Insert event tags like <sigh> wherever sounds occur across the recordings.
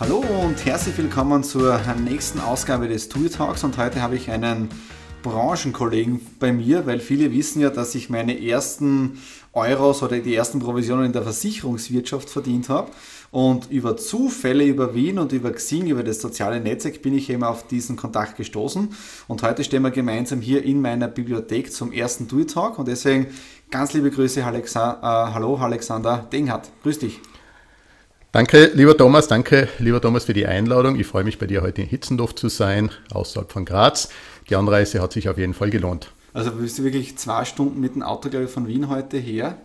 Hallo und herzlich willkommen zur nächsten Ausgabe des TUI Talks und heute habe ich einen Branchenkollegen bei mir, weil viele wissen ja, dass ich meine ersten Euros oder die ersten Provisionen in der Versicherungswirtschaft verdient habe. Und über Zufälle, über Wien und über Xing, über das soziale Netzwerk bin ich eben auf diesen Kontakt gestoßen. Und heute stehen wir gemeinsam hier in meiner Bibliothek zum ersten TUI Talk. Und deswegen ganz liebe Grüße, Alexa äh, hallo Alexander Denghardt. Grüß dich. Danke, lieber Thomas, danke, lieber Thomas, für die Einladung. Ich freue mich, bei dir heute in Hitzendorf zu sein, außerhalb von Graz. Die Anreise hat sich auf jeden Fall gelohnt. Also bist du wirklich zwei Stunden mit dem Auto, glaube ich, von Wien heute her?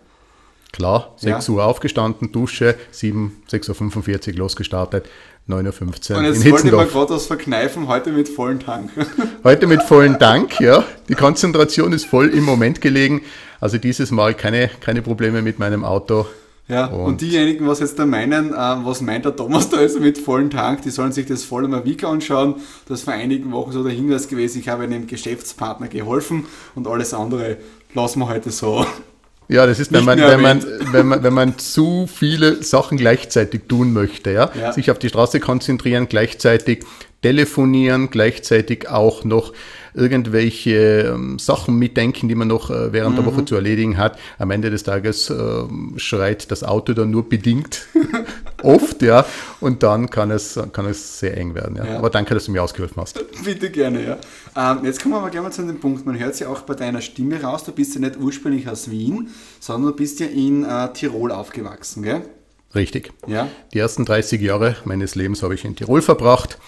Klar, 6 ja. Uhr aufgestanden, Dusche, 7, 6.45 Uhr losgestartet, 9.15 Uhr. Und jetzt wollte ich mir gerade was verkneifen, heute mit vollen Tank. <laughs> Heute mit vollen Tank, ja. Die <laughs> Konzentration ist voll im Moment gelegen. Also dieses Mal keine, keine Probleme mit meinem Auto. Ja, und, und, diejenigen, was jetzt da meinen, äh, was meint der Thomas da jetzt mit vollen Tank, die sollen sich das voll einmal Week anschauen. Das ist vor einigen Wochen so der Hinweis gewesen, ich habe einem Geschäftspartner geholfen und alles andere lassen wir heute so. Ja, das ist, wenn man, wenn, man, wenn, man, wenn man zu viele Sachen gleichzeitig tun möchte, ja? ja. sich auf die Straße konzentrieren, gleichzeitig telefonieren, gleichzeitig auch noch irgendwelche ähm, Sachen mitdenken, die man noch äh, während mhm. der Woche zu erledigen hat. Am Ende des Tages äh, schreit das Auto dann nur bedingt <laughs> oft, ja, und dann kann es, kann es sehr eng werden. Ja. ja. Aber danke, dass du mir ausgeholfen hast. <laughs> Bitte gerne, ja. Ähm, jetzt kommen wir aber gerne mal zu dem Punkt. Man hört es ja auch bei deiner Stimme raus, du bist ja nicht ursprünglich aus Wien, sondern du bist ja in äh, Tirol aufgewachsen, gell? Richtig. Ja. Die ersten 30 Jahre meines Lebens habe ich in Tirol verbracht.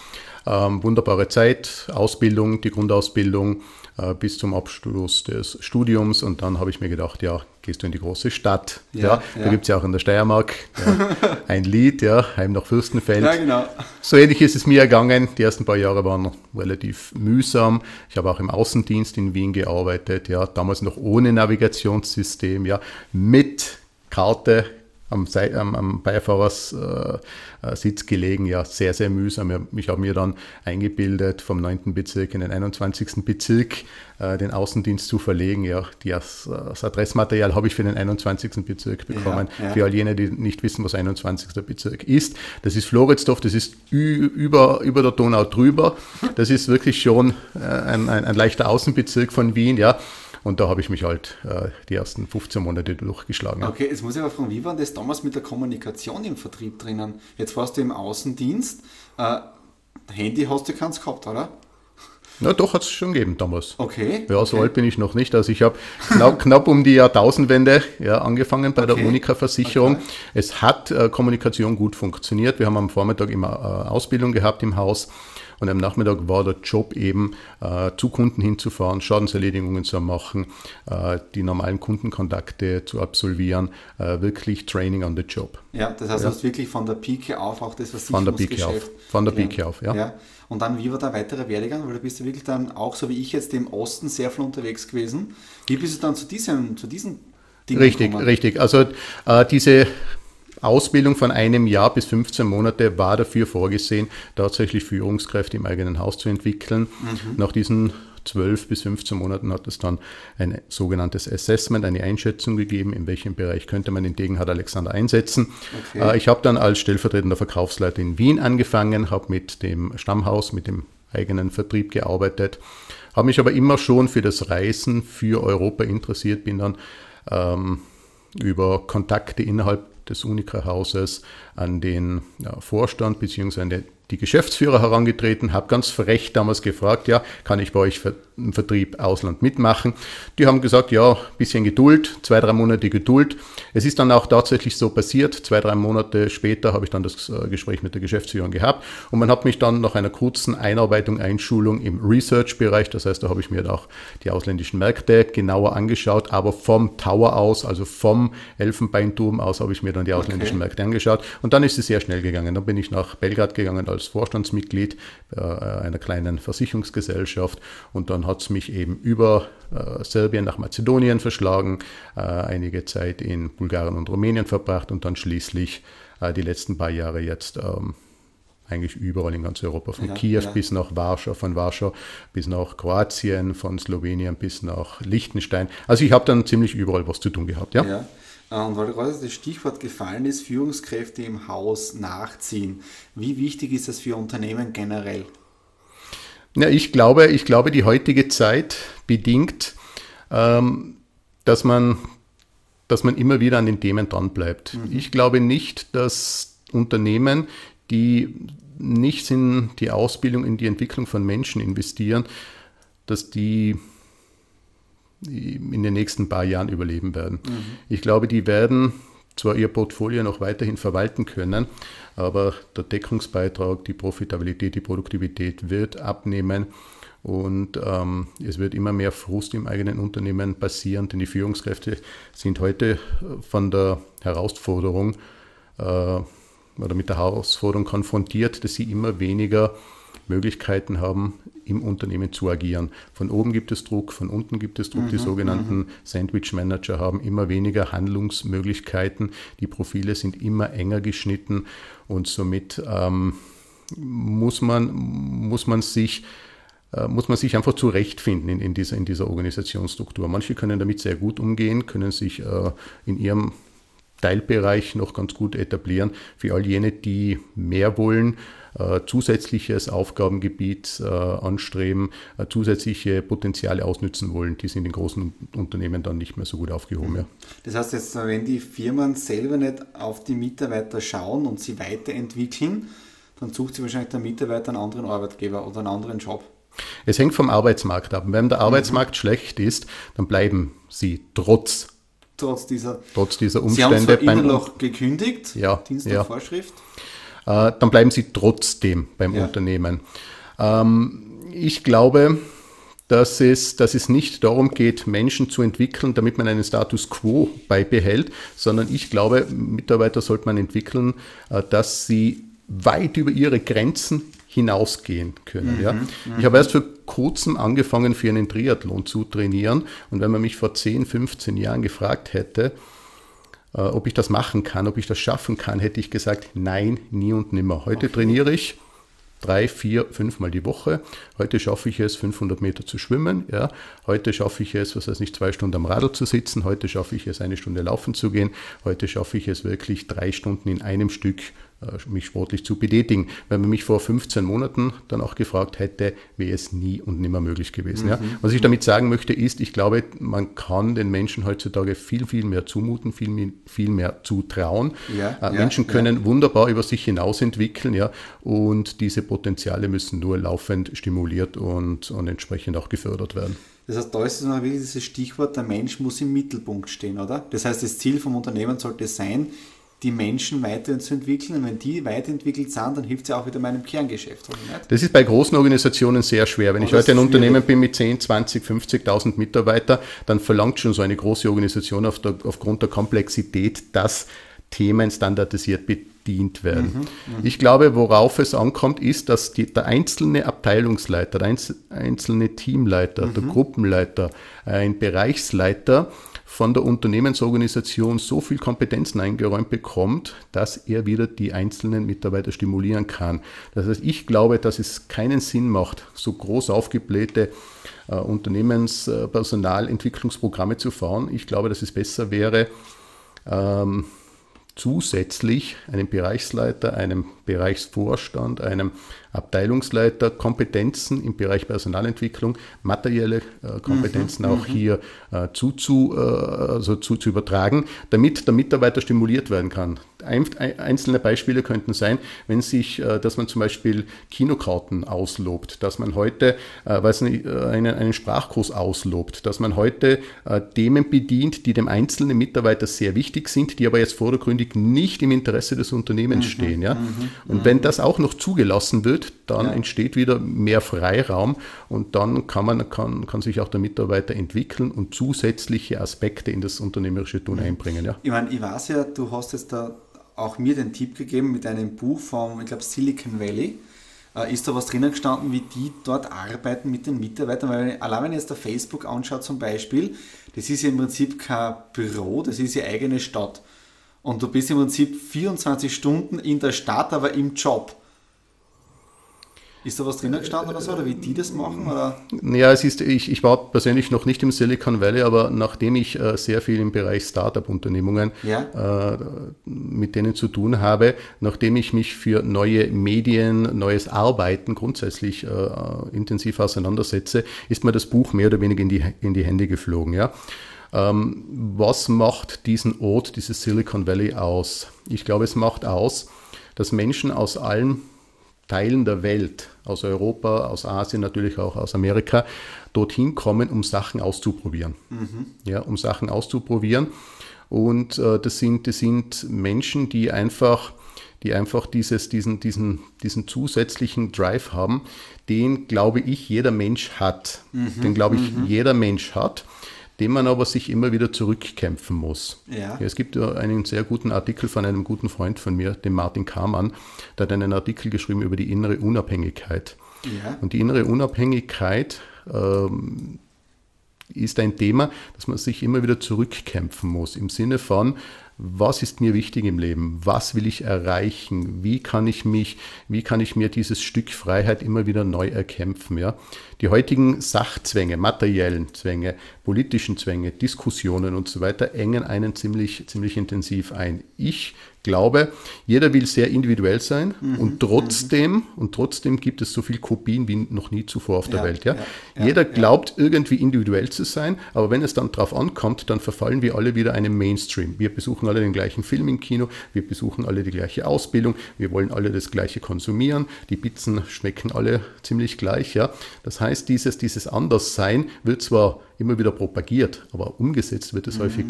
Ähm, wunderbare Zeit, Ausbildung, die Grundausbildung äh, bis zum Abschluss des Studiums und dann habe ich mir gedacht, ja, gehst du in die große Stadt. Ja, ja, ja. Da gibt es ja auch in der Steiermark ja, <laughs> ein Lied, ja, Heim nach Fürstenfeld. Ja, genau. So ähnlich ist es mir ergangen. Die ersten paar Jahre waren relativ mühsam. Ich habe auch im Außendienst in Wien gearbeitet, ja, damals noch ohne Navigationssystem, ja, mit Karte, am, am, am Beifahrersitz gelegen. Ja, sehr, sehr mühsam. Ich habe mir dann eingebildet, vom 9. Bezirk in den 21. Bezirk äh, den Außendienst zu verlegen. Ja, das, das Adressmaterial habe ich für den 21. Bezirk bekommen. Ja, ja. Für all jene, die nicht wissen, was 21. Bezirk ist. Das ist Floridsdorf, das ist über, über der Donau drüber. Das ist wirklich schon äh, ein, ein, ein leichter Außenbezirk von Wien. Ja. Und da habe ich mich halt äh, die ersten 15 Monate durchgeschlagen. Okay, jetzt muss ich aber fragen, wie war das damals mit der Kommunikation im Vertrieb drinnen? Jetzt warst du im Außendienst. Äh, Handy hast du keins gehabt, oder? Na doch, hat es schon gegeben damals. Okay. Ja, so okay. alt bin ich noch nicht. Also ich habe knapp, knapp, um die Jahrtausendwende ja, angefangen bei okay. der Unica-Versicherung. Okay. Es hat äh, Kommunikation gut funktioniert. Wir haben am Vormittag immer äh, Ausbildung gehabt im Haus. Und am Nachmittag war der Job eben, äh, zu Kunden hinzufahren, Schadenserledigungen zu machen, äh, die normalen Kundenkontakte zu absolvieren, äh, wirklich Training on the Job. Ja, das heißt, ja. du hast wirklich von der Pike auf auch das Versicherungsgeschäft. Von der Pike auf, von der Pike auf ja. ja. Und dann, wie war der weitere Werdegang? Weil du bist ja wirklich dann auch, so wie ich jetzt, im Osten sehr viel unterwegs gewesen. Wie bist du dann zu diesem, zu diesen Dingen Richtig, gekommen? richtig. Also äh, diese Ausbildung von einem Jahr bis 15 Monate war dafür vorgesehen, tatsächlich Führungskräfte im eigenen Haus zu entwickeln. Mhm. Nach diesen 12 bis 15 Monaten hat es dann ein sogenanntes Assessment, eine Einschätzung gegeben, in welchem Bereich könnte man den Degenhardt Alexander einsetzen. Okay. Äh, ich habe dann als stellvertretender Verkaufsleiter in Wien angefangen, habe mit dem Stammhaus, mit dem eigenen Vertrieb gearbeitet, habe mich aber immer schon für das Reisen für Europa interessiert, bin dann ähm, über Kontakte innerhalb des Unica-Hauses an den Vorstand bzw. die Geschäftsführer herangetreten, habe ganz frech damals gefragt, ja, kann ich bei euch im Vertrieb Ausland mitmachen? Die haben gesagt, ja, bisschen Geduld, zwei, drei Monate Geduld. Es ist dann auch tatsächlich so passiert. Zwei, drei Monate später habe ich dann das äh, Gespräch mit der Geschäftsführung gehabt und man hat mich dann nach einer kurzen Einarbeitung, Einschulung im Research-Bereich, das heißt, da habe ich mir auch die ausländischen Märkte genauer angeschaut, aber vom Tower aus, also vom Elfenbeinturm aus, habe ich mir dann die ausländischen okay. Märkte angeschaut und dann ist es sehr schnell gegangen. Dann bin ich nach Belgrad gegangen als Vorstandsmitglied äh, einer kleinen Versicherungsgesellschaft und dann hat es mich eben über äh, Serbien nach Mazedonien verschlagen, äh, einige Zeit in Bulgarien und Rumänien verbracht und dann schließlich die letzten paar Jahre jetzt ähm, eigentlich überall in ganz Europa, von ja, Kiew ja. bis nach Warschau, von Warschau bis nach Kroatien, von Slowenien bis nach Liechtenstein. Also ich habe dann ziemlich überall was zu tun gehabt, ja. ja. Und weil gerade das Stichwort gefallen ist, Führungskräfte im Haus nachziehen. Wie wichtig ist das für Unternehmen generell? Ja, ich glaube, ich glaube, die heutige Zeit bedingt, ähm, dass man, dass man immer wieder an den Themen dranbleibt. Mhm. Ich glaube nicht, dass Unternehmen, die nicht in die Ausbildung, in die Entwicklung von Menschen investieren, dass die in den nächsten paar Jahren überleben werden. Mhm. Ich glaube, die werden zwar ihr Portfolio noch weiterhin verwalten können, aber der Deckungsbeitrag, die Profitabilität, die Produktivität wird abnehmen und ähm, es wird immer mehr Frust im eigenen Unternehmen passieren, denn die Führungskräfte sind heute von der Herausforderung äh, oder mit der Herausforderung konfrontiert, dass sie immer weniger Möglichkeiten haben, im Unternehmen zu agieren. Von oben gibt es Druck, von unten gibt es Druck. Mhm, die sogenannten mhm. Sandwich Manager haben immer weniger Handlungsmöglichkeiten. Die Profile sind immer enger geschnitten und somit ähm, muss, man, muss man sich äh, muss man sich einfach zurechtfinden in, in, dieser, in dieser Organisationsstruktur. Manche können damit sehr gut umgehen, können sich äh, in ihrem Teilbereich noch ganz gut etablieren. Für all jene, die mehr wollen, äh, zusätzliches Aufgabengebiet äh, anstreben, äh, zusätzliche Potenziale ausnützen wollen, die sind in großen Unternehmen dann nicht mehr so gut aufgehoben. Ja. Das heißt jetzt, wenn die Firmen selber nicht auf die Mitarbeiter schauen und sie weiterentwickeln, dann sucht sie wahrscheinlich der Mitarbeiter einen anderen Arbeitgeber oder einen anderen Job. Es hängt vom Arbeitsmarkt ab. Wenn der mhm. Arbeitsmarkt mhm. schlecht ist, dann bleiben sie trotz trotz dieser, trotz dieser Umstände. Sie haben zwar immer noch gekündigt, ja, Dienst ja. Vorschrift. Äh, dann bleiben sie trotzdem beim ja. Unternehmen. Ähm, ich glaube, dass es, dass es nicht darum geht, Menschen zu entwickeln, damit man einen Status quo beibehält, sondern ich glaube, Mitarbeiter sollte man entwickeln, äh, dass sie weit über ihre Grenzen hinausgehen können. Mhm, ja. Ich habe erst vor kurzem angefangen, für einen Triathlon zu trainieren. Und wenn man mich vor 10, 15 Jahren gefragt hätte, äh, ob ich das machen kann, ob ich das schaffen kann, hätte ich gesagt, nein, nie und nimmer. Heute okay. trainiere ich drei, vier, fünfmal die Woche. Heute schaffe ich es, 500 Meter zu schwimmen. Ja. Heute schaffe ich es, was heißt nicht, zwei Stunden am Radl zu sitzen. Heute schaffe ich es, eine Stunde laufen zu gehen. Heute schaffe ich es wirklich, drei Stunden in einem Stück mich sportlich zu betätigen. Wenn man mich vor 15 Monaten dann auch gefragt hätte, wäre es nie und nimmer möglich gewesen. Mhm. Ja. Was ich damit sagen möchte, ist, ich glaube, man kann den Menschen heutzutage viel, viel mehr zumuten, viel, viel mehr zutrauen. Ja, äh, Menschen ja, können ja. wunderbar über sich hinaus entwickeln, ja, und diese Potenziale müssen nur laufend stimuliert und, und entsprechend auch gefördert werden. Das heißt, da ist es noch dieses Stichwort, der Mensch muss im Mittelpunkt stehen, oder? Das heißt, das Ziel vom Unternehmen sollte sein, die Menschen weiterzuentwickeln. Und wenn die weiterentwickelt sind, dann hilft es ja auch wieder meinem Kerngeschäft. Das ist bei großen Organisationen sehr schwer. Wenn oh, ich heute ein Unternehmen bin mit 10, 20, 50.000 Mitarbeitern, dann verlangt schon so eine große Organisation auf der, aufgrund der Komplexität, dass Themen standardisiert bedient werden. Mhm, mhm. ich glaube, worauf es ankommt, ist, dass die, der einzelne Abteilungsleiter, der einzelne Teamleiter, mhm. der Gruppenleiter, ein Bereichsleiter von der Unternehmensorganisation so viel Kompetenzen eingeräumt bekommt, dass er wieder die einzelnen Mitarbeiter stimulieren kann. Das heißt, ich glaube, dass es keinen Sinn macht, so groß aufgeblähte äh, Unternehmenspersonalentwicklungsprogramme zu fahren. Ich glaube, dass es besser wäre, ähm, zusätzlich einem Bereichsleiter, einem Bereichsvorstand, einem Abteilungsleiter Kompetenzen im Bereich Personalentwicklung, materielle äh, Kompetenzen mhm, auch mhm. hier äh, zu, zu, äh, also zu, zu übertragen, damit der Mitarbeiter stimuliert werden kann. Ein, einzelne Beispiele könnten sein, wenn sich, äh, dass man zum Beispiel Kinokarten auslobt, dass man heute äh, weiß nicht, äh, einen, einen Sprachkurs auslobt, dass man heute Themen bedient, die dem einzelnen Mitarbeiter sehr wichtig sind, die aber jetzt vordergründig nicht im Interesse des Unternehmens mhm, stehen. Ja? Mhm, Und wenn das auch noch zugelassen wird, dann ja. entsteht wieder mehr Freiraum und dann kann, man, kann, kann sich auch der Mitarbeiter entwickeln und zusätzliche Aspekte in das unternehmerische Tun einbringen. Ja. Ich meine, ich weiß ja, du hast jetzt da auch mir den Tipp gegeben mit einem Buch vom, ich glaube, Silicon Valley. Äh, ist da was drinnen gestanden, wie die dort arbeiten mit den Mitarbeitern? Weil allein wenn ich jetzt der Facebook anschaut zum Beispiel, das ist ja im Prinzip kein Büro, das ist ja eigene Stadt. Und du bist im Prinzip 24 Stunden in der Stadt, aber im Job. Ist da was drinnen gestanden oder so, oder wie die das machen? Oder? Ja, es ist, ich, ich war persönlich noch nicht im Silicon Valley, aber nachdem ich äh, sehr viel im Bereich Startup-Unternehmungen ja. äh, mit denen zu tun habe, nachdem ich mich für neue Medien, neues Arbeiten grundsätzlich äh, intensiv auseinandersetze, ist mir das Buch mehr oder weniger in die, in die Hände geflogen. Ja? Ähm, was macht diesen Ort, dieses Silicon Valley aus? Ich glaube, es macht aus, dass Menschen aus allen Teilen der Welt, aus Europa, aus Asien, natürlich auch aus Amerika, dorthin kommen, um Sachen auszuprobieren. Mhm. Ja, um Sachen auszuprobieren. Und äh, das, sind, das sind Menschen, die einfach, die einfach dieses, diesen, diesen, diesen zusätzlichen Drive haben, den, glaube ich, jeder Mensch hat. Mhm. Den, glaube ich, mhm. jeder Mensch hat dem man aber sich immer wieder zurückkämpfen muss. Ja. Es gibt einen sehr guten Artikel von einem guten Freund von mir, dem Martin Kamann, der hat einen Artikel geschrieben über die innere Unabhängigkeit. Ja. Und die innere Unabhängigkeit ähm, ist ein Thema, dass man sich immer wieder zurückkämpfen muss, im Sinne von, was ist mir wichtig im Leben? Was will ich erreichen? Wie kann ich mich, wie kann ich mir dieses Stück Freiheit immer wieder neu erkämpfen? Ja? Die heutigen Sachzwänge, materiellen Zwänge, politischen Zwänge, Diskussionen und so weiter engen einen ziemlich, ziemlich intensiv ein. Ich glaube, jeder will sehr individuell sein mhm. und trotzdem, mhm. und trotzdem gibt es so viel Kopien wie noch nie zuvor auf der ja, Welt. Ja? ja jeder glaubt irgendwie individuell zu sein, aber wenn es dann darauf ankommt, dann verfallen wir alle wieder einem Mainstream. Wir besuchen alle den gleichen Film im Kino, wir besuchen alle die gleiche Ausbildung, wir wollen alle das gleiche konsumieren, die Pizzen schmecken alle ziemlich gleich. Ja? Das heißt, dieses, dieses Anderssein wird zwar immer wieder propagiert, aber umgesetzt wird es mhm. häufig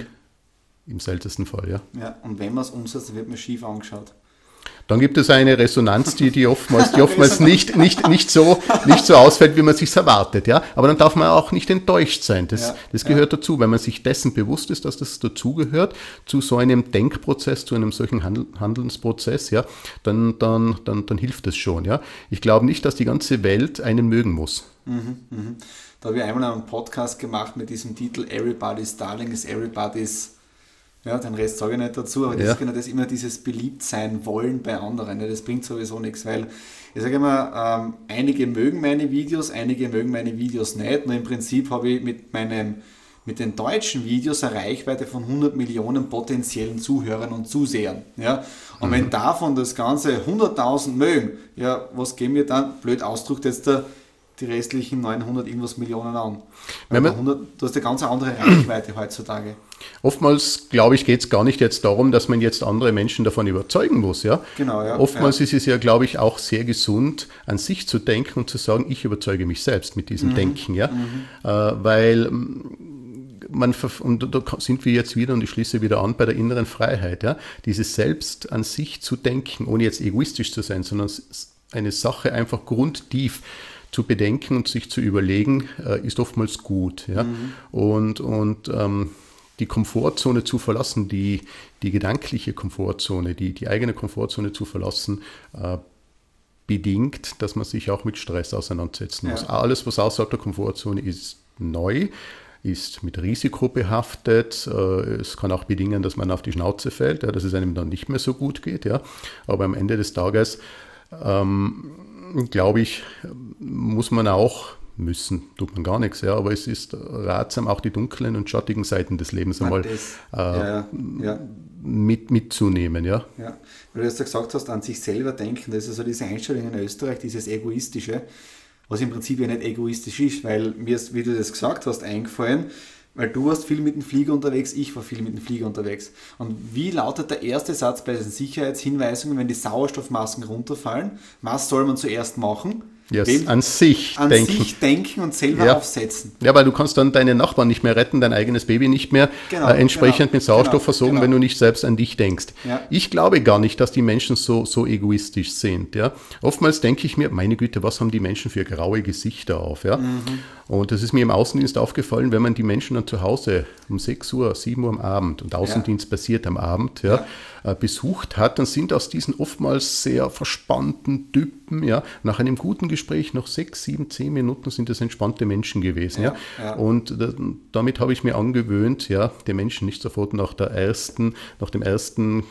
im seltensten Fall, ja. Ja, und wenn man es umsetzt, wird man schief angeschaut. Dann gibt es eine Resonanz, die, die oftmals, die <laughs> oftmals nicht, nicht, nicht, so, nicht so ausfällt, wie man sich erwartet. Ja? Aber dann darf man auch nicht enttäuscht sein. Das, ja, das gehört ja. dazu. Wenn man sich dessen bewusst ist, dass das dazugehört, zu so einem Denkprozess, zu einem solchen Handel, Handelnsprozess, ja, dann, dann, dann, dann hilft es schon. Ja? Ich glaube nicht, dass die ganze Welt einen mögen muss. Mhm, mh. Da habe ich einmal einen Podcast gemacht mit diesem Titel Everybody's Darling is Everybody's ja, den Rest sage ich nicht dazu, aber das ist genau das immer dieses Beliebtsein wollen bei anderen. Ne? Das bringt sowieso nichts, weil ich sage immer, ähm, einige mögen meine Videos, einige mögen meine Videos nicht. Nur im Prinzip habe ich mit meinem mit den deutschen Videos eine Reichweite von 100 Millionen potenziellen Zuhörern und Zusehern. Ja? Und mhm. wenn davon das Ganze 100.000 mögen, ja, was geben wir dann, blöd ausdrückt jetzt der die restlichen 900 irgendwas Millionen an. Man, 100, du hast eine ganz andere Reichweite heutzutage. Oftmals, glaube ich, geht es gar nicht jetzt darum, dass man jetzt andere Menschen davon überzeugen muss. Ja? Genau, ja. Oftmals ja. ist es ja, glaube ich, auch sehr gesund, an sich zu denken und zu sagen, ich überzeuge mich selbst mit diesem mhm. Denken. Ja? Mhm. Äh, weil man, und da sind wir jetzt wieder, und ich schließe wieder an, bei der inneren Freiheit. Ja? Dieses Selbst an sich zu denken, ohne jetzt egoistisch zu sein, sondern eine Sache einfach grundtief zu bedenken und sich zu überlegen, äh, ist oftmals gut. Ja? Mhm. Und, und ähm, die Komfortzone zu verlassen, die, die gedankliche Komfortzone, die, die eigene Komfortzone zu verlassen, äh, bedingt, dass man sich auch mit Stress auseinandersetzen muss. Ja. Alles, was außerhalb der Komfortzone ist, neu, ist mit Risiko behaftet. Äh, es kann auch bedingen, dass man auf die Schnauze fällt, dass es einem dann nicht mehr so gut geht. Aber am Ende des Tages ähm, glaube ich, muss man auch müssen, tut man gar nichts, ja, aber es ist ratsam, auch die dunklen und schattigen Seiten des Lebens einmal das, äh, ja, ja. Mit, mitzunehmen, ja. ja. Weil du jetzt gesagt hast, an sich selber denken, das ist also diese Einstellung in Österreich, dieses Egoistische, was im Prinzip ja nicht egoistisch ist, weil mir ist, wie du das gesagt hast, eingefallen, weil du warst viel mit dem Flieger unterwegs, ich war viel mit dem Flieger unterwegs. Und wie lautet der erste Satz bei diesen Sicherheitshinweisungen, wenn die Sauerstoffmasken runterfallen? Was soll man zuerst machen? Yes, an sich an denken. sich denken und selber ja. aufsetzen. Ja, weil du kannst dann deine Nachbarn nicht mehr retten, dein eigenes Baby nicht mehr genau, äh, entsprechend genau, mit Sauerstoff genau, versorgen, genau. wenn du nicht selbst an dich denkst. Ja. Ich glaube gar nicht, dass die Menschen so, so egoistisch sind. Ja? Oftmals denke ich mir, meine Güte, was haben die Menschen für graue Gesichter auf? Ja? Mhm. Und das ist mir im Außendienst aufgefallen, wenn man die Menschen dann zu Hause um 6 Uhr, 7 Uhr am Abend und Außendienst passiert am Abend, ja. Äh, besucht hat, dann sind aus diesen oftmals sehr verspannten Typen, ja, nach einem guten Gespräch, nach 6, 7, 10 Minuten sind das entspannte Menschen gewesen. Ja, ja. Und äh, damit habe ich mir angewöhnt, ja, den Menschen nicht sofort nach der ersten, nach dem ersten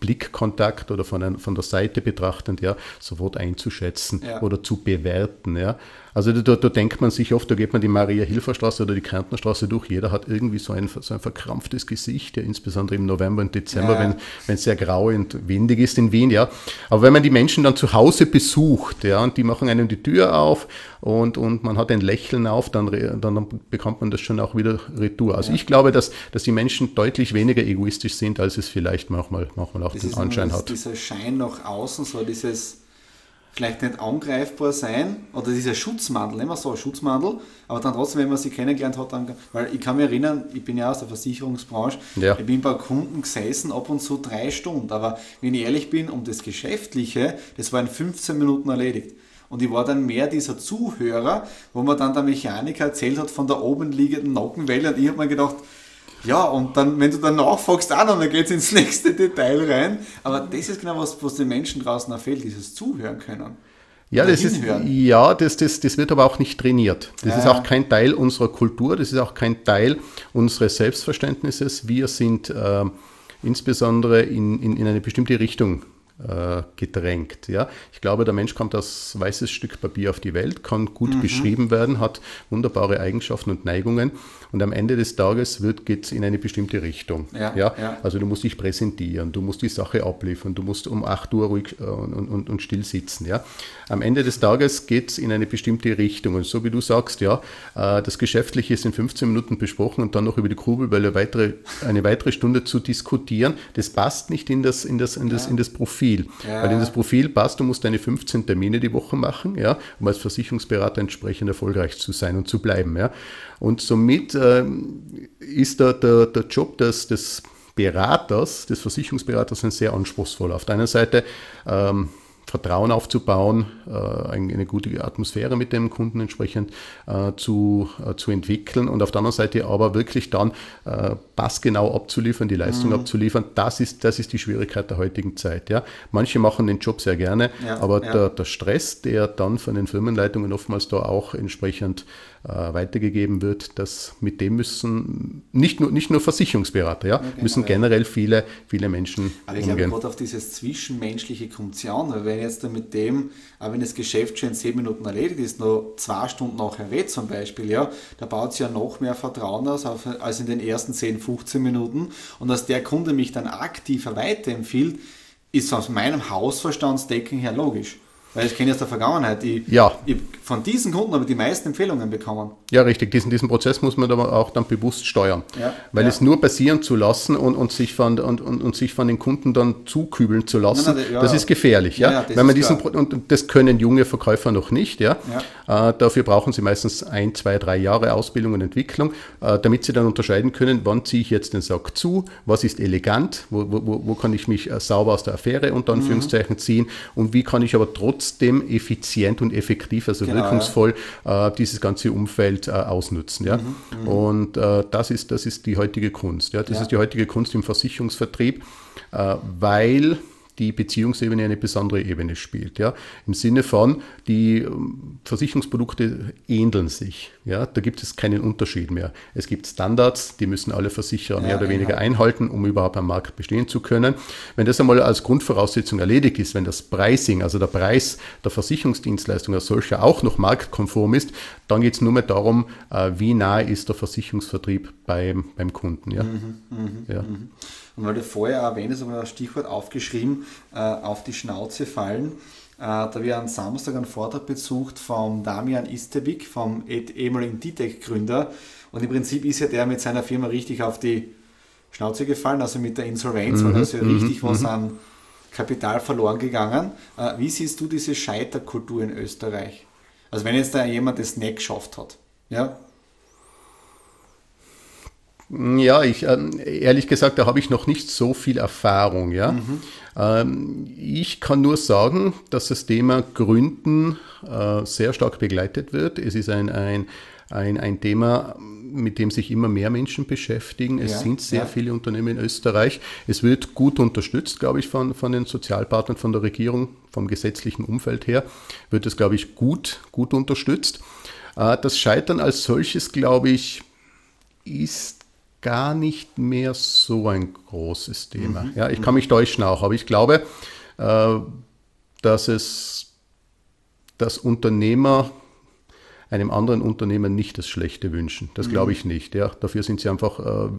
Blickkontakt oder von, ein, von der Seite betrachtend ja, sofort einzuschätzen ja. oder zu bewerten. Ja. Also da, da, denkt man sich oft, da geht man die Maria-Hilfer-Straße oder die Kärntnerstraße durch, jeder hat irgendwie so ein, so ein verkrampftes Gesicht, ja, insbesondere im November und Dezember, ja. wenn es sehr grau und windig ist in Wien, ja. Aber wenn man die Menschen dann zu Hause besucht, ja, und die machen einem die Tür auf und, und man hat ein Lächeln auf, dann, dann bekommt man das schon auch wieder retour. Also ja. ich glaube, dass, dass die Menschen deutlich weniger egoistisch sind, als es vielleicht manchmal, manchmal auch das den Anschein hat. Dieser Schein nach außen, so dieses vielleicht nicht angreifbar sein. Oder dieser Schutzmantel, immer so ein Schutzmantel, aber dann trotzdem, wenn man sie kennengelernt hat, dann, weil ich kann mich erinnern, ich bin ja aus der Versicherungsbranche, ja. ich bin bei Kunden gesessen ab und zu drei Stunden, aber wenn ich ehrlich bin, um das Geschäftliche, das war in 15 Minuten erledigt. Und ich war dann mehr dieser Zuhörer, wo mir dann der Mechaniker erzählt hat von der oben liegenden Nockenwelle und ich habe mir gedacht, ja, und dann, wenn du dann nachfragst, auch noch, dann geht es ins <laughs> nächste Detail rein. Aber das ist genau was, was den Menschen draußen fehlt, dieses Zuhören können. Ja, das ist, ja das, das, das wird aber auch nicht trainiert. Das ja. ist auch kein Teil unserer Kultur, das ist auch kein Teil unseres Selbstverständnisses. Wir sind äh, insbesondere in, in, in eine bestimmte Richtung äh, gedrängt. Ja? Ich glaube, der Mensch kommt als weißes Stück Papier auf die Welt, kann gut mhm. beschrieben werden, hat wunderbare Eigenschaften und Neigungen und am Ende des Tages geht es in eine bestimmte Richtung. Ja, ja? ja, Also du musst dich präsentieren, du musst die Sache abliefern, du musst um 8 Uhr ruhig äh, und, und, und still sitzen. Ja? Am Ende des Tages geht es in eine bestimmte Richtung und so wie du sagst, ja, äh, das Geschäftliche ist in 15 Minuten besprochen und dann noch über die Kurbelwelle weitere, eine weitere Stunde zu diskutieren, das passt nicht in das, in das, in das, in das Profil. Profil. Ja. Weil in das Profil passt, du musst deine 15 Termine die Woche machen, ja, um als Versicherungsberater entsprechend erfolgreich zu sein und zu bleiben. Ja. Und somit ähm, ist da der, der Job des, des Beraters, des Versicherungsberaters, ein sehr anspruchsvoller. Auf der einen Seite ähm, Vertrauen aufzubauen, äh, eine gute Atmosphäre mit dem Kunden entsprechend äh, zu, äh, zu entwickeln und auf der anderen Seite aber wirklich dann passgenau abzuliefern, die Leistung mhm. abzuliefern. Das ist, das ist die Schwierigkeit der heutigen Zeit. Ja. Manche machen den Job sehr gerne, ja, aber ja. Der, der Stress, der dann von den Firmenleitungen oftmals da auch entsprechend äh, weitergegeben wird, dass mit dem müssen nicht nur, nicht nur Versicherungsberater, ja, genau, müssen generell viele, viele Menschen Aber ich glaube gerade auf dieses Zwischenmenschliche kommt es ja an, weil wenn jetzt mit dem, auch wenn das Geschäft schon in zehn Minuten erledigt ist, nur zwei Stunden nachher weg zum Beispiel, ja, da baut es ja noch mehr Vertrauen aus als in den ersten 10, 15 Minuten. Und dass der Kunde mich dann aktiver weiterempfiehlt, ist aus meinem Hausverstandsdecken her logisch. Weil ich kenne jetzt der Vergangenheit. Ich, ja. Ich, von diesen Kunden habe ich die meisten Empfehlungen bekommen. Ja, richtig. Diesen, diesen Prozess muss man aber auch dann bewusst steuern. Ja. Weil ja. es nur passieren zu lassen und, und, sich von, und, und, und sich von den Kunden dann zukübeln zu lassen, nein, nein, das ist gefährlich. Ja, Wenn man diesen, und das können junge Verkäufer noch nicht. Ja? Äh, dafür brauchen sie meistens ein, zwei, drei Jahre Ausbildung und Entwicklung, äh, damit sie dann unterscheiden können, wann ziehe ich jetzt den Sack zu, was ist elegant, wo, wo, wo kann ich mich äh, sauber aus der Affäre unter mhm. Anführungszeichen mhm. ziehen und wie kann ich aber trotzdem trotzdem effizient und effektiv, also genau, wirkungsvoll ja. äh, dieses ganze Umfeld äh, ausnutzen. Ja? Mhm, mhm. und äh, das, ist, das ist die heutige Kunst. Ja? Das ja. ist die heutige Kunst im Versicherungsvertrieb, äh, weil die Beziehungsebene eine besondere Ebene spielt. Ja? Im Sinne von, die ähm, Versicherungsprodukte ähneln sich. Ja? Da gibt es keinen Unterschied mehr. Es gibt Standards, die müssen alle Versicherer ja, mehr oder weniger einhalten, um überhaupt am Markt bestehen zu können. Wenn das einmal als Grundvoraussetzung erledigt ist, wenn das Pricing, also der Preis der Versicherungsdienstleistung als solcher auch noch marktkonform ist, dann geht es nur mehr darum, äh, wie nahe ist der Versicherungsvertrieb beim, beim Kunden. Ja? Mhm, mh, ja. Mhm. Und weil du vorher erwähnt hast, habe ich ein Stichwort aufgeschrieben, äh, auf die Schnauze fallen. Äh, da ich am Samstag einen Vortrag besucht vom Damian Istebik, vom ehemaligen DTEC-Gründer. Und im Prinzip ist ja der mit seiner Firma richtig auf die Schnauze gefallen, also mit der Insolvenz, mhm, weil also richtig mhm. was an Kapital verloren gegangen. Äh, wie siehst du diese Scheiterkultur in Österreich? Also wenn jetzt da jemand das nicht geschafft hat, ja, ja, ich, äh, ehrlich gesagt, da habe ich noch nicht so viel Erfahrung. Ja? Mhm. Ähm, ich kann nur sagen, dass das Thema Gründen äh, sehr stark begleitet wird. Es ist ein, ein, ein, ein Thema, mit dem sich immer mehr Menschen beschäftigen. Es ja, sind sehr ja. viele Unternehmen in Österreich. Es wird gut unterstützt, glaube ich, von, von den Sozialpartnern, von der Regierung, vom gesetzlichen Umfeld her, wird es, glaube ich, gut, gut unterstützt. Äh, das Scheitern als solches, glaube ich, ist gar nicht mehr so ein großes Thema. Mhm. Ja, ich kann mich täuschen auch, aber ich glaube, äh, dass es dass Unternehmer einem anderen Unternehmer nicht das Schlechte wünschen. Das glaube mhm. ich nicht. Ja. Dafür sind sie einfach äh,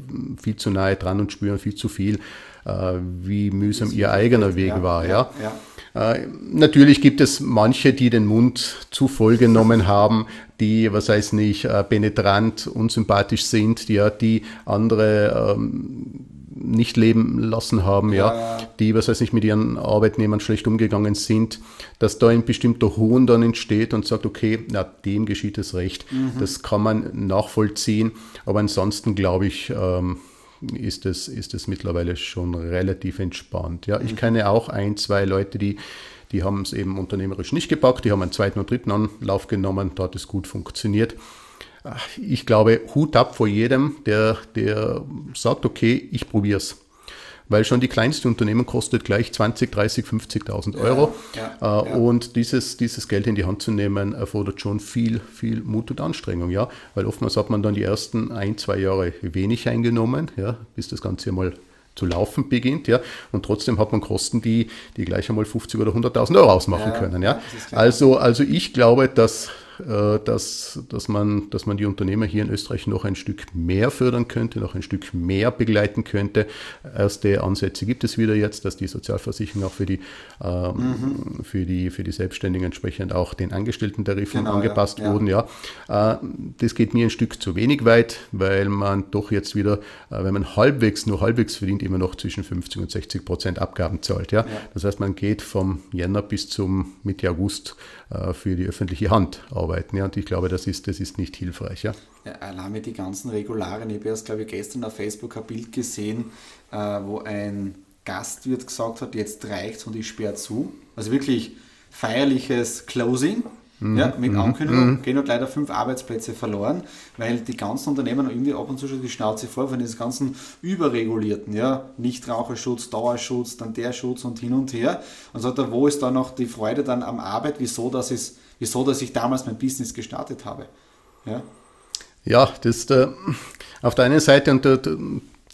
viel zu nahe dran und spüren viel zu viel, äh, wie mühsam ihr eigener Weg ja, war. Ja. ja. Äh, natürlich gibt es manche, die den Mund zu voll genommen haben, die, was heißt nicht, äh, penetrant, unsympathisch sind, die, die andere ähm, nicht leben lassen haben, ja, ja, die, was weiß ich, mit ihren Arbeitnehmern schlecht umgegangen sind, dass da ein bestimmter Hohn dann entsteht und sagt, okay, na, dem geschieht es recht. Mhm. Das kann man nachvollziehen, aber ansonsten glaube ich, ähm, ist es, ist es mittlerweile schon relativ entspannt. Ja, ich mhm. kenne auch ein, zwei Leute, die, die haben es eben unternehmerisch nicht gepackt, die haben einen zweiten und dritten Anlauf genommen, da hat es gut funktioniert ich glaube, Hut ab vor jedem, der, der sagt, okay, ich probiere es. Weil schon die kleinste Unternehmen kostet gleich 20, 30, 50.000 Euro. Ja, ja, ja. Und dieses, dieses Geld in die Hand zu nehmen, erfordert schon viel, viel Mut und Anstrengung. Ja? Weil oftmals hat man dann die ersten ein, zwei Jahre wenig eingenommen, ja, bis das Ganze mal zu laufen beginnt, ja, und trotzdem hat man Kosten, die, die gleich einmal 50 oder 100.000 Euro ausmachen können, ja. Also, also ich glaube, dass äh, dass, dass, man, dass man die Unternehmer hier in Österreich noch ein Stück mehr fördern könnte, noch ein Stück mehr begleiten könnte. Erste Ansätze gibt es wieder jetzt, dass die Sozialversicherung auch für die, ähm, mhm. für die, für die Selbstständigen entsprechend auch den Angestellten-Tarifen genau, angepasst ja, wurden. Ja. Äh, das geht mir ein Stück zu wenig weit, weil man doch jetzt wieder, äh, wenn man halbwegs, nur halbwegs verdient, immer noch zwischen 50 und 60 Prozent Abgaben zahlt. Ja. ja. Das heißt, man geht vom Jänner bis zum Mitte August äh, für die öffentliche Hand arbeiten. Ja, und ich glaube, das ist, das ist nicht hilfreich. Ja. Ja, allein die ganzen Regularien. Ich habe erst, glaube ich, gestern auf Facebook ein Bild gesehen, äh, wo ein Gastwirt gesagt hat, jetzt reicht und ich sperre zu. Also wirklich feierliches Closing mhm. ja, mit mhm. Ankündigung, mhm. gehen noch leider fünf Arbeitsplätze verloren, weil die ganzen Unternehmen irgendwie ab und zu schon die Schnauze voll von diesen ganzen überregulierten, ja, Nichtraucherschutz, Dauerschutz, dann der Schutz und hin und her. Und sagt er, wo ist da noch die Freude dann am Arbeit, wieso, dass, es, wieso, dass ich damals mein Business gestartet habe. Ja, ja das ist äh, auf der einen Seite und der,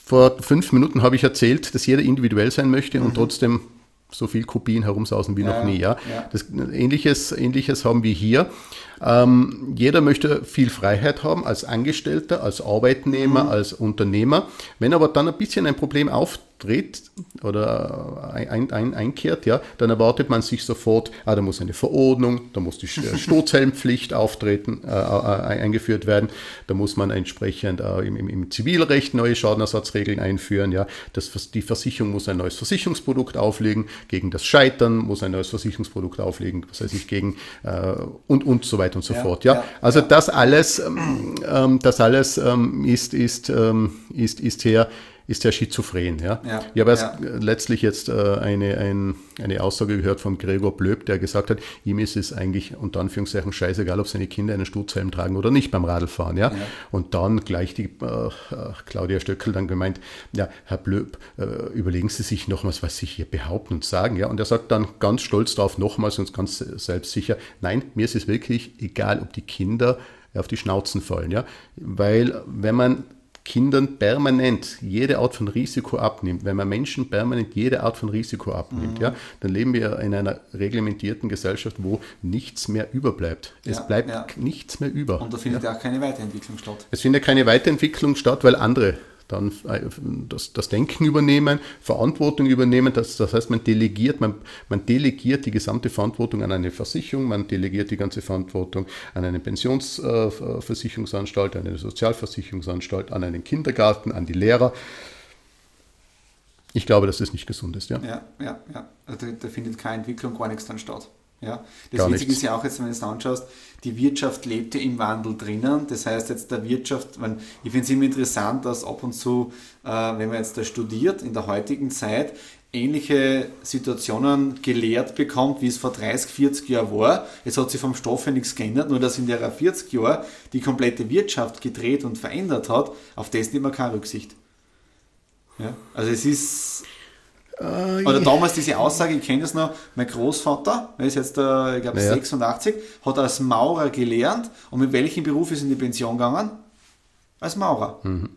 vor fünf Minuten habe ich erzählt, dass jeder individuell sein möchte mhm. und trotzdem so viel Kopien herumsausen wie ja, noch nie. Ja? ja. Das, ähnliches, ähnliches haben wir hier. Ähm, jeder möchte viel Freiheit haben als Angestellter, als Arbeitnehmer, mhm. als Unternehmer. Wenn aber dann ein bisschen ein Problem auftritt, tritt oder ein, ein, einkehrt, ja, dann erwartet man sich sofort, ah, da muss eine Verordnung, da muss die äh, Sturzhelmpflicht auftreten, äh, äh, eingeführt werden, da muss man entsprechend äh, im, im, Zivilrecht neue Schadenersatzregeln einführen, ja, das, die Versicherung muss ein neues Versicherungsprodukt auflegen, gegen das Scheitern muss ein neues Versicherungsprodukt auflegen, was heißt ich, gegen äh, und, und so weiter und so ja, fort, ja. ja also ja. das alles, ähm, ähm das alles ähm, ist, ist, ähm, ist, ist her ist er schizophren. Ja? ja ich habe ja. letztlich jetzt äh, eine, ein, eine Aussage gehört von Gregor Blöb, der gesagt hat, ihm ist es eigentlich unter Anführungszeichen scheißegal, ob seine Kinder einen Sturzhelm tragen oder nicht beim Radlfahren. Ja? ja. Und dann gleich die äh, Claudia Stöckel dann gemeint, ja, Herr Blöb, äh, überlegen Sie sich nochmals, was Sie hier behaupten und sagen. Ja? Und er sagt dann ganz stolz darauf nochmals und ganz selbstsicher, nein, mir ist es wirklich egal, ob die Kinder auf die Schnauzen fallen. Ja? Weil wenn man Kindern permanent jede Art von Risiko abnimmt, wenn man Menschen permanent jede Art von Risiko abnimmt, mhm. ja, dann leben wir in einer reglementierten Gesellschaft, wo nichts mehr überbleibt. Es ja, bleibt ja. nichts mehr über. Und da findet ja auch keine Weiterentwicklung statt. Es findet keine Weiterentwicklung statt, weil andere dann äh, das, das Denken übernehmen, Verantwortung übernehmen. Das, das heißt, man delegiert, man, man delegiert die gesamte Verantwortung an eine Versicherung, man delegiert die ganze Verantwortung an eine Pensionsversicherungsanstalt, an eine Sozialversicherungsanstalt, an einen Kindergarten, an die Lehrer. Ich glaube, dass das nicht gesund ist. Ja, ja, ja. ja. Also da, da findet keine Entwicklung, gar nichts dann statt. Ja, das Gar Witzige nichts. ist ja auch jetzt, wenn du es anschaust, die Wirtschaft lebt ja im Wandel drinnen. Das heißt jetzt der Wirtschaft, ich finde es immer interessant, dass ab und zu, äh, wenn man jetzt da studiert, in der heutigen Zeit, ähnliche Situationen gelehrt bekommt, wie es vor 30, 40 Jahren war. Es hat sich vom Stoff her nichts geändert, nur dass in der 40 Jahren die komplette Wirtschaft gedreht und verändert hat, auf das nimmt man keine Rücksicht. Ja? Also es ist äh, Oder damals diese Aussage, ich kenne das noch, mein Großvater, er ist jetzt, äh, ich glaube, ja. 86, hat als Maurer gelernt und mit welchem Beruf ist er in die Pension gegangen? Als Maurer. Mhm.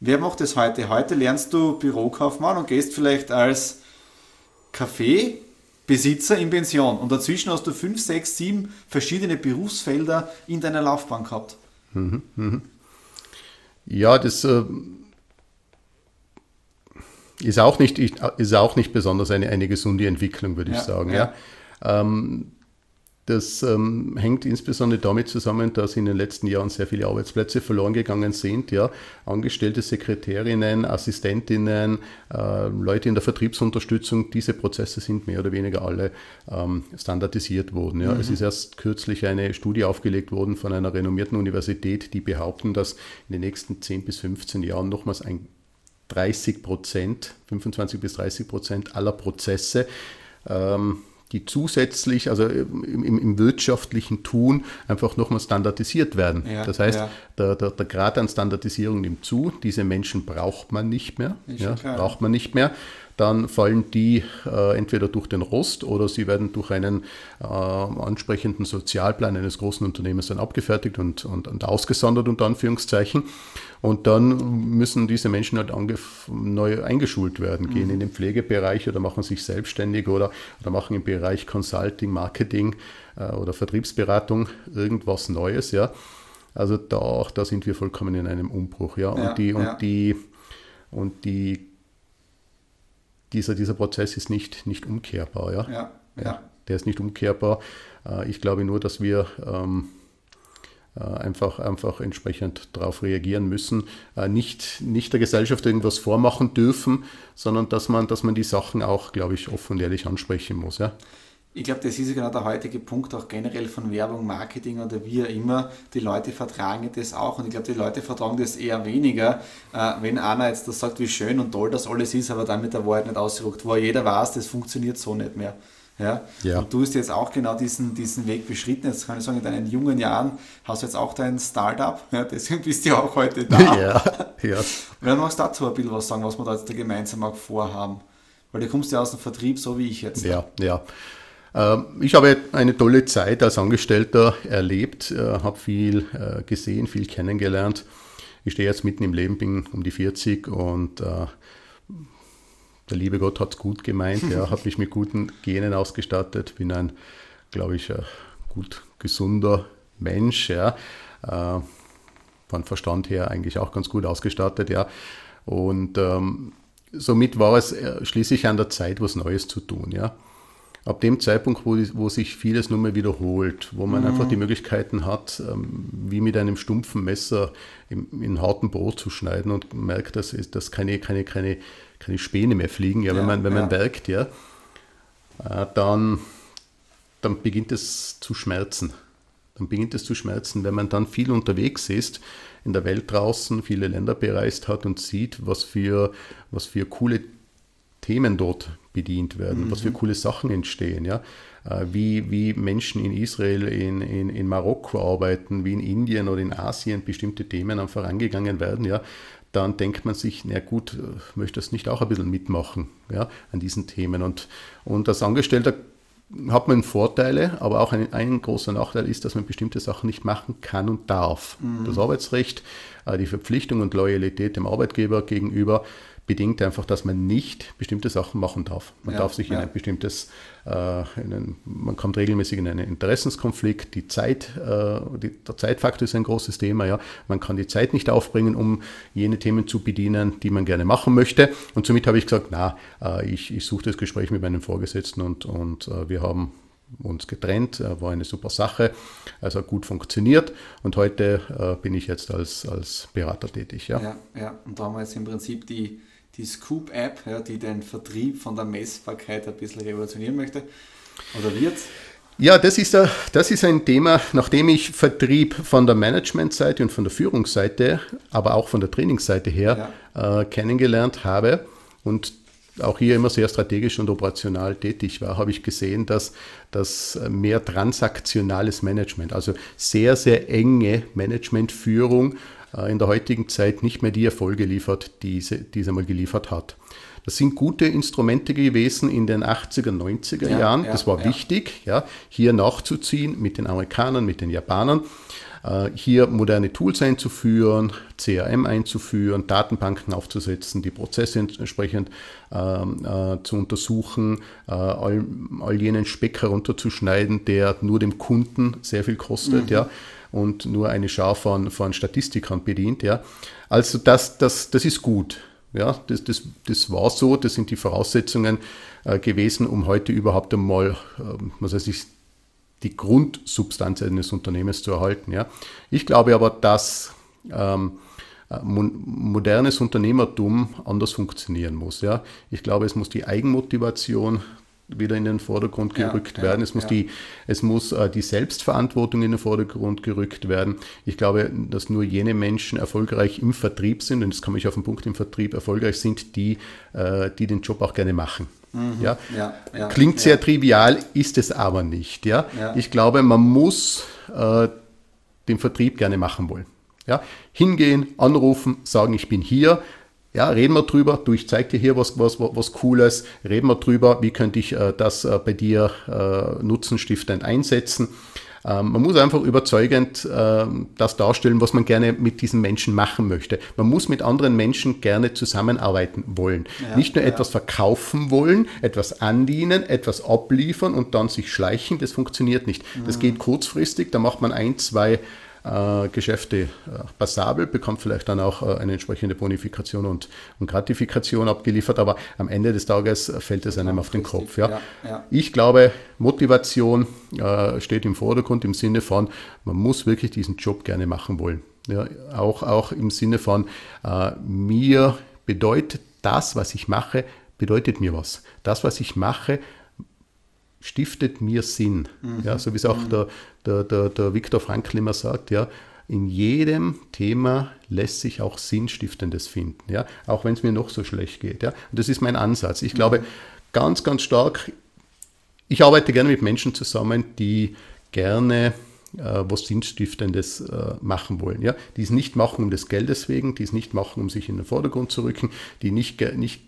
Wer macht das heute? Heute lernst du Bürokaufmann und gehst vielleicht als Kaffeebesitzer in Pension. Und dazwischen hast du fünf, sechs, sieben verschiedene Berufsfelder in deiner Laufbahn gehabt. Mhm, mh. Ja, das äh, ist, auch nicht, ist auch nicht besonders eine, eine gesunde Entwicklung, würde ja, ich sagen. Ja. ja. Ähm, das ähm, hängt insbesondere damit zusammen, dass in den letzten Jahren sehr viele Arbeitsplätze verloren gegangen sind. Ja. Angestellte Sekretärinnen, Assistentinnen, äh, Leute in der Vertriebsunterstützung, diese Prozesse sind mehr oder weniger alle ähm, standardisiert worden. Ja. Mhm. Es ist erst kürzlich eine Studie aufgelegt worden von einer renommierten Universität, die behaupten, dass in den nächsten 10 bis 15 Jahren nochmals ein 30 Prozent, 25 bis 30 Prozent aller Prozesse ähm, die zusätzlich, also im, im, wirtschaftlichen Tun, einfach nochmal standardisiert werden. Ja, das heißt, ja. der, der, der, Grad an Standardisierung nimmt zu. Diese Menschen braucht man nicht mehr. Ja, braucht man nicht mehr dann fallen die äh, entweder durch den Rost oder sie werden durch einen äh, ansprechenden Sozialplan eines großen Unternehmens dann abgefertigt und, und, und ausgesondert unter Anführungszeichen. Und dann müssen diese Menschen halt neu eingeschult werden, gehen mhm. in den Pflegebereich oder machen sich selbstständig oder, oder machen im Bereich Consulting, Marketing äh, oder Vertriebsberatung irgendwas Neues, ja. Also da, auch da sind wir vollkommen in einem Umbruch, ja. Und ja, die, und ja. die, und die dieser, dieser Prozess ist nicht, nicht umkehrbar. Ja? Ja, ja. Der ist nicht umkehrbar. Äh, ich glaube nur, dass wir ähm, äh, einfach, einfach entsprechend darauf reagieren müssen, äh, nicht, nicht der Gesellschaft irgendwas vormachen dürfen, sondern dass man, dass man die Sachen auch, glaube ich, offen und ehrlich ansprechen muss. Ja? Ich glaube, das ist genau der heutige Punkt auch generell von Werbung, Marketing oder wie auch immer. Die Leute vertragen das auch und ich glaube, die Leute vertragen das eher weniger, äh, wenn einer jetzt das sagt, wie schön und toll das alles ist, aber dann mit der Wahrheit nicht ausgerückt, wo jeder weiß, das funktioniert so nicht mehr. Ja? ja? Und du hast jetzt auch genau diesen, diesen Weg beschritten. Jetzt kann ich sagen, in deinen jungen Jahren hast du jetzt auch dein Startup. <laughs> Ja, deswegen bist du ja auch heute da. <laughs> Ja, ja. Und dann magst du dazu ein bisschen was sagen, was wir da jetzt da gemeinsam auch vorhaben. Weil du kommst ja aus dem Vertrieb, so wie ich jetzt. Ja, ja. Ähm, ich habe eine tolle Zeit als Angestellter erlebt, äh, habe viel äh, gesehen, viel kennengelernt. Ich stehe jetzt mitten im Leben, bin um die 40 und äh, der liebe Gott hat es gut gemeint. Ja, <laughs> habe mich mit guten Genen ausgestattet, bin ein, glaube ich, gut gesunder Mensch. Ja, von Verstand her eigentlich auch ganz gut ausgestattet. Ja, und ähm, somit war es schließlich an der Zeit, was Neues zu tun. Ja ab dem Zeitpunkt, wo, wo sich vieles nur mehr wiederholt, wo man mhm. einfach die Möglichkeiten hat, ähm, wie mit einem stumpfen Messer in, in harten Brot zu schneiden und merkt, dass, dass keine, keine, keine, keine Späne mehr fliegen, ja, wenn man, wenn ja. man werkt, ja, äh, dann, dann beginnt es zu schmerzen. Dann beginnt es zu schmerzen, wenn man dann viel unterwegs ist, in der Welt draußen, viele Länder bereist hat und sieht, was für, was für coole Themen dort bedient werden, mhm. was für mhm. coole Sachen entstehen, ja. Äh, wie, wie Menschen in Israel, in, in, in Marokko arbeiten, wie in Indien oder in Asien bestimmte Themen einfach angegangen werden, ja, dann denkt man sich, na gut, äh, möchte das nicht auch ein bisschen mitmachen, ja, an diesen Themen. Und, und als Angestellter hat man Vorteile, aber auch ein, ein großer Nachteil ist, dass man bestimmte Sachen nicht machen kann und darf. Mhm. Das Arbeitsrecht, äh, die Verpflichtung und Loyalität dem Arbeitgeber gegenüber bedingt einfach, dass man nicht bestimmte Sachen machen darf. Man ja, darf sich ja. in ein bestimmtes, äh, in ein, man kommt regelmäßig in einen Interessenskonflikt. Die Zeit, äh, die, der Zeitfaktor ist ein großes Thema. Ja, man kann die Zeit nicht aufbringen, um jene Themen zu bedienen, die man gerne machen möchte. Und somit habe ich gesagt, na, äh, ich, ich suche das Gespräch mit meinem Vorgesetzten und, und äh, wir haben uns getrennt, äh, war eine super Sache, also gut funktioniert und heute äh, bin ich jetzt als, als Berater tätig. Ja. ja, ja, und da haben wir jetzt im Prinzip die die Scoop-App, ja, die den Vertrieb von der Messbarkeit ein bisschen revolutionieren möchte? Oder wird ja, das ist, ein, das ist ein Thema, nachdem ich Vertrieb von der Managementseite und von der Führungsseite, aber auch von der Trainingsseite her ja. äh, kennengelernt habe und auch hier immer sehr strategisch und operational tätig war, habe ich gesehen, dass das mehr transaktionales Management, also sehr, sehr enge Managementführung in der heutigen Zeit nicht mehr die Erfolge liefert, die sie, die sie mal geliefert hat. Das sind gute Instrumente gewesen in den 80er, 90er ja, Jahren. Ja, das war ja. wichtig, ja, hier nachzuziehen mit den Amerikanern, mit den Japanern. äh, hier moderne Tools einzuführen, CRM einzuführen, Datenbanken aufzusetzen, die Prozesse entsprechend ähm, äh, zu untersuchen, äh, all, all jenen Speck herunterzuschneiden, der nur dem Kunden sehr viel kostet, mhm. ja, und nur eine Schar von, von Statistikern bedient, ja. Also das, das, das ist gut. Ja, das, das, das war so, das sind die Voraussetzungen äh, gewesen, um heute überhaupt einmal, äh, was weiß ich, die Grundsubstanz eines Unternehmens zu erhalten. Ja. Ich glaube aber, dass ähm, äh, modernes Unternehmertum anders funktionieren muss. Ja. Ich glaube, es muss die Eigenmotivation wieder in den Vordergrund gerückt ja, werden. Es muss, ja. die, es muss äh, die Selbstverantwortung in den Vordergrund gerückt werden. Ich glaube, dass nur jene Menschen erfolgreich im Vertrieb sind, und das komme ich auf den Punkt im Vertrieb, erfolgreich sind, die, äh, die den Job auch gerne machen. Mhm. Ja? ja? Klingt sehr trivial, ist es aber nicht. Ja? Ich glaube, man muss äh, den Vertrieb gerne machen wollen. Ja? Hingehen, anrufen, sagen, ich bin hier. Ja, reden wir drüber. Du, ich zeige dir hier was, was, was Cooles. Reden wir drüber, wie könnte ich äh, das äh, bei dir äh, nutzenstiftend einsetzen. Ähm, man muss einfach überzeugend äh, das darstellen, was man gerne mit diesen Menschen machen möchte. Man muss mit anderen Menschen gerne zusammenarbeiten wollen. Ja, Nicht nur ja. etwas verkaufen wollen, etwas andienen, etwas abliefern und dann sich schleichen. Das funktioniert nicht. Mhm. Das geht kurzfristig. Da macht man ein, zwei Geschäfte äh, passabel, bekommt vielleicht dann auch äh, eine entsprechende Bonifikation und, und, Gratifikation abgeliefert, aber am Ende des Tages fällt es einem auf den Kopf. Ja. ja, ja. Ich glaube, Motivation äh, steht im Vordergrund im Sinne von, man muss wirklich diesen Job gerne machen wollen. Ja, auch, auch im Sinne von, äh, mir bedeutet das, was ich mache, bedeutet mir was. Das, was ich mache, stiftet mir Sinn. Mhm. Ja, so wie es auch mhm. der, der, der, der Viktor Frankl immer sagt, ja, in jedem Thema lässt sich auch Sinnstiftendes finden, ja, auch wenn es mir noch so schlecht geht. Ja. Und das ist mein Ansatz. Ich glaube mhm. ganz, ganz stark, ich arbeite gerne mit Menschen zusammen, die gerne äh, was Sinnstiftendes äh, machen wollen. Ja? Die es nicht machen um des Geldes wegen, die es nicht machen, um sich in den Vordergrund zu rücken, die nicht, nicht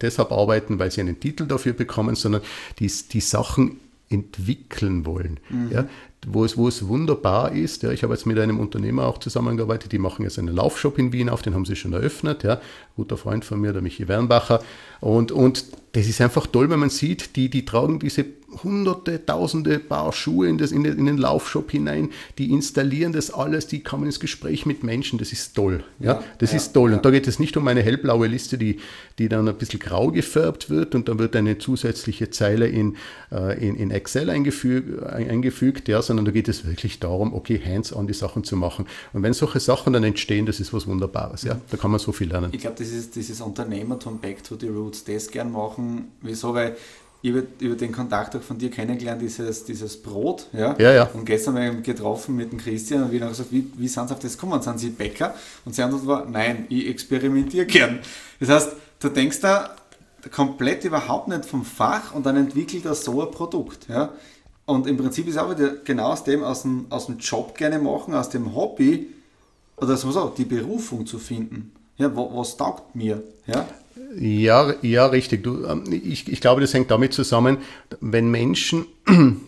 deshalb arbeiten, weil sie einen Titel dafür bekommen, sondern die, die Sachen entwickeln wollen. Mhm. Ja, wo, es, wo es wunderbar ist, ja, ich habe jetzt mit einem Unternehmer auch zusammengearbeitet, die machen jetzt einen Laufshop in Wien auf, den haben sie schon eröffnet, ja, guter Freund von mir, der Michi Wernbacher. Und, und das ist einfach toll, wenn man sieht, die, die tragen diese hunderte, tausende Paar Schuhe in, das, in, den, in den Laufshop hinein, die installieren das alles, die kommen ins Gespräch mit Menschen, das ist toll. Ja, ja das ja, ist toll. Ja. Und da geht es nicht um eine hellblaue Liste, die, die dann ein bisschen grau gefärbt wird und dann wird eine zusätzliche Zeile in, äh, in, in Excel eingefügt, eingefügt, ja, sondern da geht es wirklich darum, okay, hands-on die Sachen zu machen. Und wenn solche Sachen dann entstehen, das ist was Wunderbares. Ja, da kann man so viel lernen. Ich glaube, das ist dieses Unternehmertum Back to the Roots, das gern machen. Wieso? Weil über, über den Kontakt auch von dir kennengelernt, dieses, dieses Brot. Ja? Ja, ja. Und gestern haben wir getroffen mit dem Christian und wir haben gesagt, wie, wie sind Sie auf das gekommen? Sind Sie Bäcker? Und sie Antwort war, nein, ich experimentiere gern. Das heißt, du denkst da komplett überhaupt nicht vom Fach und dann entwickelt er so ein Produkt. Ja? Und im Prinzip ist auch wieder genau aus dem, aus dem, aus dem Job gerne machen, aus dem Hobby, oder so auch, die Berufung zu finden. Ja, was taugt mir? Ja? Ja, ja, richtig. Du, ähm, ich, ich glaube, das hängt damit zusammen, wenn Menschen <clears throat>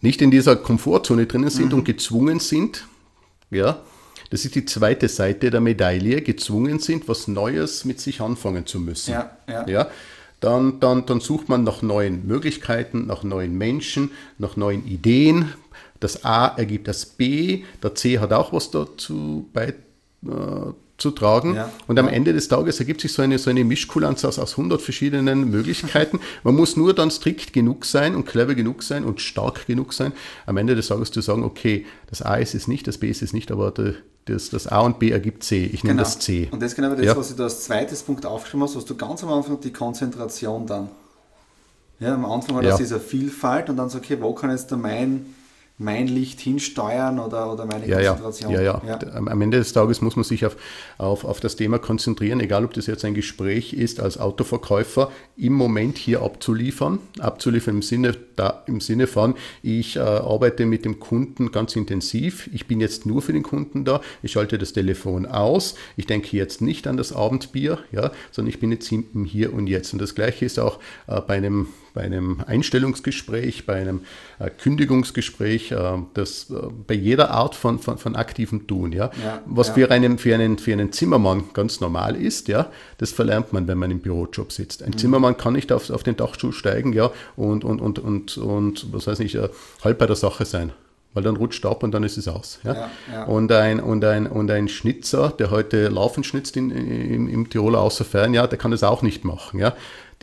nicht in dieser Komfortzone drinnen sind mhm. und gezwungen sind, ja, das ist die zweite Seite der Medaille, gezwungen sind, was Neues mit sich anfangen zu müssen. Ja, ja. ja dann, dann, dann sucht man nach neuen Möglichkeiten, nach neuen Menschen, nach neuen Ideen. Das A ergibt das B, der C hat auch was dazu bei, äh, zu tragen. Ja. Und am Ende des Tages ergibt sich so eine, so eine Mischkulanz aus, aus 100 verschiedenen <laughs> Möglichkeiten. Man muss nur dann strikt genug sein und clever genug sein und stark genug sein, am Ende des Tages zu sagen, okay, das A ist es nicht, das B ist es nicht, aber das, das A und B ergibt C. Ich nehme genau. das C. Und das ist genau das, ja. was du als zweites Punkt aufgeschrieben hast, was du ganz am Anfang die Konzentration dann. Ja, am Anfang war das ja. diese Vielfalt und dann so, okay, wo kann jetzt da mein mein Licht hinsteuern oder, oder meine ja, Konzentration. Ja, ja, ja. Am Ende des Tages muss man sich auf, auf, auf das Thema konzentrieren, egal ob das jetzt ein Gespräch ist als Autoverkäufer, im Moment hier abzuliefern. Abzuliefern im Sinne, da, im Sinne von, ich äh, arbeite mit dem Kunden ganz intensiv, ich bin jetzt nur für den Kunden da, ich schalte das Telefon aus, ich denke jetzt nicht an das Abendbier, ja, sondern ich bin jetzt im Hier und Jetzt. Und das Gleiche ist auch äh, bei einem bei einem Einstellungsgespräch, bei einem äh, Kündigungsgespräch, äh, das äh, bei jeder Art von, von, von aktivem Tun, ja, ja was ja. Für, einen, für, einen, für einen Zimmermann ganz normal ist, ja, das verlernt man, wenn man im Bürojob sitzt. Ein mhm. Zimmermann kann nicht auf, auf den Dachstuhl steigen, ja, und, und, und, und, und was weiß ich, halb bei der Sache sein weil dann rutscht ab und dann ist es aus. Ja? ja, ja. Und, ein, und, ein, und ein Schnitzer, der heute Laufen schnitzt in, in, im Tiroler Außerfern, ja, der kann das auch nicht machen. Ja?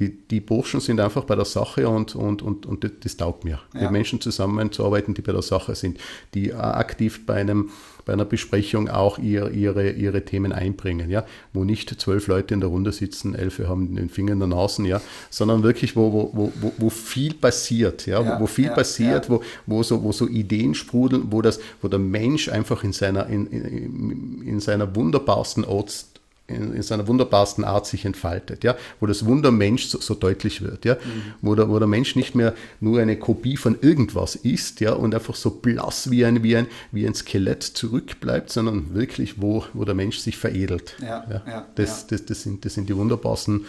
Die, die Burschen sind einfach bei der Sache und, und, und, und das, das taugt mir. Ja. Mit Menschen zusammenzuarbeiten, die bei der Sache sind, die aktiv bei, einem, bei einer Besprechung auch ihr, ihre, ihre Themen einbringen, ja, wo nicht zwölf Leute in der Runde sitzen, elf haben den Finger in der Nase, ja, sondern wirklich, wo, wo, wo, wo viel passiert, ja, ja wo, wo viel ja, passiert, Wo, wo, so, wo so Ideen sprudeln, wo, das, wo der Mensch einfach in seiner, in, in, in seiner wunderbarsten Ort in, in, seiner wunderbarsten Art sich entfaltet, ja, wo das Wunder Mensch so, so deutlich wird, ja, mhm. wo, der, wo der Mensch nicht mehr nur eine Kopie von irgendwas ist, ja, und einfach so blass wie ein, wie ein, wie ein Skelett zurückbleibt, sondern wirklich, wo, wo der Mensch sich veredelt. Ja, ja. ja das, Das, das, sind, das sind die wunderbarsten,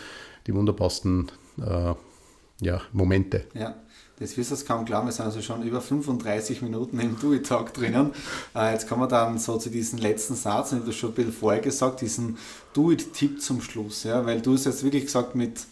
die wunderbarsten äh, ja, Momente. Ja. Das wirst du kaum glauben, wir sind also schon über 35 Minuten im Do-It-Talk drinnen. <laughs> Äh, jetzt kommen wir dann so zu diesem letzten Satz, und ich habe das schon ein bisschen vorher gesagt, diesen Do-It-Tipp zum Schluss. Ja? Weil du hast jetzt wirklich gesagt, mit,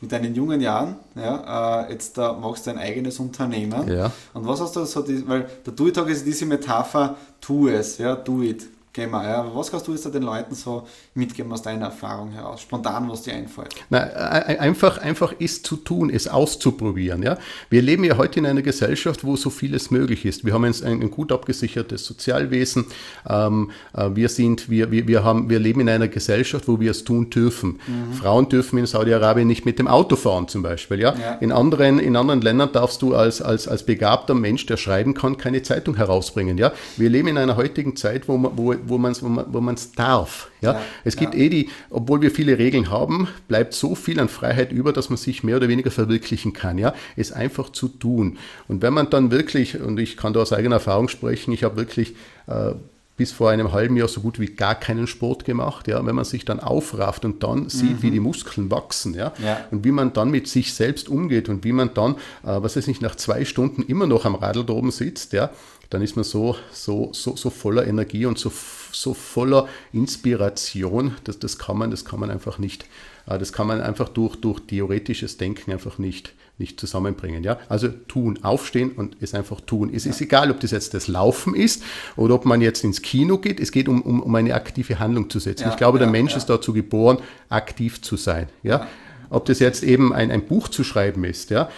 mit deinen jungen Jahren, ja, äh, jetzt da machst du ein eigenes Unternehmen. Ja. Und was hast du so, die, weil der Do-It-Talk ist diese Metapher, tu es, ja, do it. Wir, ja. Was kannst du jetzt den Leuten so mitgeben aus deiner Erfahrung heraus? Spontan, was dir einfällt? Na, einfach, einfach ist zu tun, es auszuprobieren. Ja? Wir leben ja heute in einer Gesellschaft, wo so vieles möglich ist. Wir haben ein, ein gut abgesichertes Sozialwesen. Ähm, äh, wir, sind, wir, wir, wir, haben, wir leben in einer Gesellschaft, wo wir es tun dürfen. Mhm. Frauen dürfen in Saudi-Arabien nicht mit dem Auto fahren zum Beispiel. Ja? ja? In, anderen, in anderen Ländern darfst du als, als, als begabter Mensch, der schreiben kann, keine Zeitung herausbringen. Ja? Wir leben in einer heutigen Zeit, wo, wo wo man es wo man, wo darf. Ja? ja es gibt ja. eh die, obwohl wir viele Regeln haben, bleibt so viel an Freiheit über, dass man sich mehr oder weniger verwirklichen kann. Ja? Es einfach zu tun. Und wenn man dann wirklich, und ich kann da aus eigener Erfahrung sprechen, ich habe wirklich äh, bis vor einem halben Jahr so gut wie gar keinen Sport gemacht. Ja, wenn man sich dann aufrafft und dann sieht, mhm. wie die Muskeln wachsen, ja, ja, und wie man dann mit sich selbst umgeht und wie man dann, äh, was weiß ich, nach zwei Stunden immer noch am Radl da oben sitzt, ja, dann ist man so, so, so, so voller Energie und so, so voller Inspiration, dass das kann man, das kann man einfach nicht, äh, das kann man einfach durch, durch theoretisches Denken einfach nicht, nicht zusammenbringen. Ja? Also tun, aufstehen und es einfach tun. Es ja. ist egal, ob das jetzt das Laufen ist oder ob man jetzt ins Kino geht. Es geht um, um, um eine aktive Handlung zu setzen. Ja, ich glaube, der Mensch ist dazu geboren, aktiv zu sein. Ja? Ob das jetzt eben ein, ein Buch zu schreiben ist. Ja.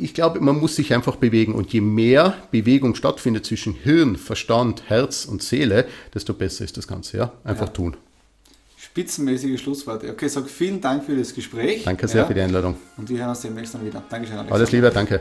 Ich glaube, man muss sich einfach bewegen und je mehr Bewegung stattfindet zwischen Hirn, Verstand, Herz und Seele, desto besser ist das Ganze. Ja. Einfach ja. tun. Spitzenmäßige Schlussworte. Okay, sag vielen Dank für das Gespräch. Danke sehr ja. für die Einladung. Und wir hören uns demnächst dann wieder. Dankeschön, Alex. Alles Liebe, danke.